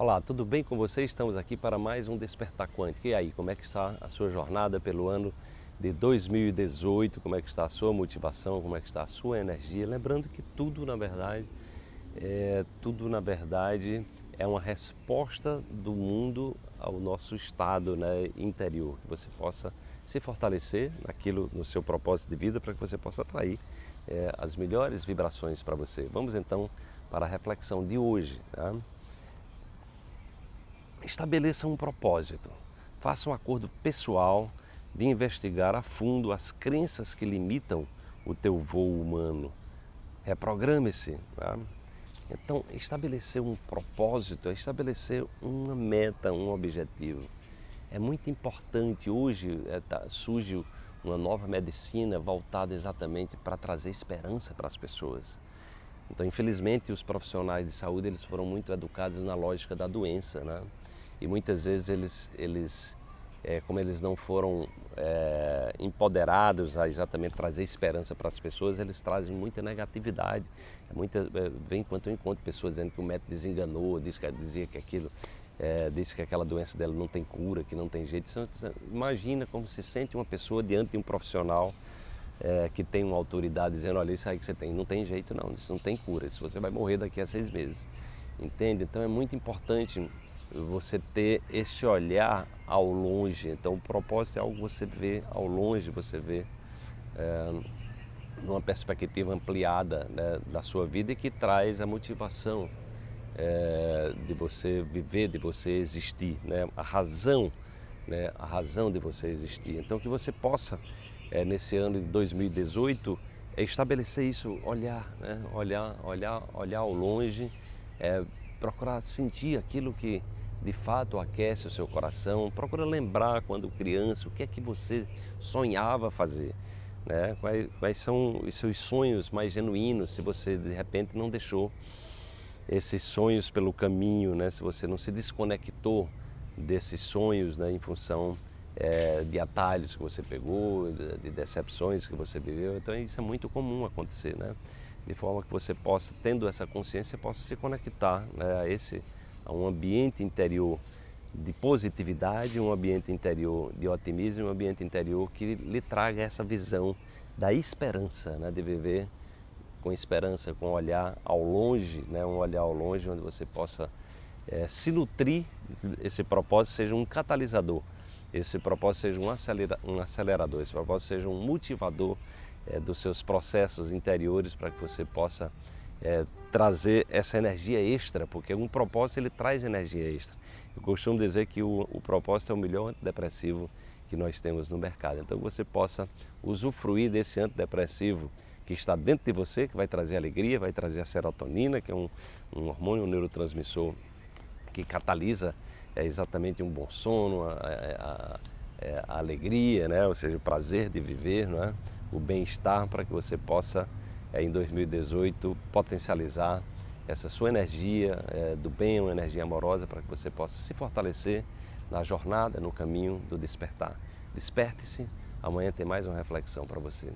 Olá, tudo bem com você? Estamos aqui para mais um Despertar Quântico. E aí, como é que está a sua jornada pelo ano de 2018? Como é que está a sua motivação? Como é que está a sua energia? Lembrando que tudo, na verdade, é, tudo, na verdade, é uma resposta do mundo ao nosso estado né, interior. Que você possa se fortalecer naquilo, no seu propósito de vida, para que você possa atrair é, as melhores vibrações para você. Vamos então para a reflexão de hoje. Tá? Estabeleça um propósito. Faça um acordo pessoal de investigar a fundo as crenças que limitam o teu voo humano. Reprograme-se. Tá? Então, estabelecer um propósito é estabelecer uma meta, um objetivo. É muito importante. Hoje é, tá, surge uma nova medicina voltada exatamente para trazer esperança para as pessoas. Então, infelizmente, os profissionais de saúde eles foram muito educados na lógica da doença, né? E muitas vezes eles, eles é, como eles não foram é, empoderados a exatamente trazer esperança para as pessoas, eles trazem muita negatividade. Muita, é, vem enquanto eu encontro pessoas dizendo que o médico desenganou, que, dizia que aquilo, é, disse que aquela doença dela não tem cura, que não tem jeito. Imagina como se sente uma pessoa diante de um profissional é, que tem uma autoridade dizendo, olha, isso aí que você tem, não tem jeito não, isso não tem cura, isso você vai morrer daqui a seis meses. Entende? Então é muito importante você ter esse olhar ao longe. Então, o propósito é algo que você vê ao longe, você vê é, numa perspectiva ampliada né, da sua vida e que traz a motivação é, de você viver, de você existir, né, a razão, né, a razão de você existir. Então, que você possa, é, nesse ano de 2018, estabelecer isso, olhar, né, olhar, olhar, olhar ao longe, procurar sentir aquilo que de fato aquece o seu coração. Procura lembrar quando criança o que é que você sonhava fazer. Né? Quais, quais são os seus sonhos mais genuínos se você de repente não deixou esses sonhos pelo caminho, né? se você não se desconectou desses sonhos né? em função é, de atalhos que você pegou, de, de decepções que você viveu. Então isso é muito comum acontecer, né? de forma que você possa, tendo essa consciência, possa se conectar né? a esse a um ambiente interior de positividade, um ambiente interior de otimismo, um ambiente interior que lhe traga essa visão da esperança, né, de viver com esperança, com olhar ao longe, né, um olhar ao longe onde você possa é, se nutrir, esse propósito seja um catalisador, esse propósito seja um, acelera, um acelerador, esse propósito seja um motivador é, dos seus processos interiores para que você possa é, trazer essa energia extra, porque um propósito ele traz energia extra. Eu costumo dizer que o, o propósito é o melhor antidepressivo que nós temos no mercado. Então você possa usufruir desse antidepressivo que está dentro de você, que vai trazer alegria, vai trazer a serotonina, que é um, um hormônio, um neurotransmissor que catalisa é, exatamente um bom sono, a, a, a, a alegria, né? ou seja, o prazer de viver, não é? o bem-estar para que você possa é, em 2018 potencializar essa sua energia é, do bem, uma energia amorosa, para que você possa se fortalecer na jornada, no caminho do despertar. Desperte-se, amanhã tem mais uma reflexão para você.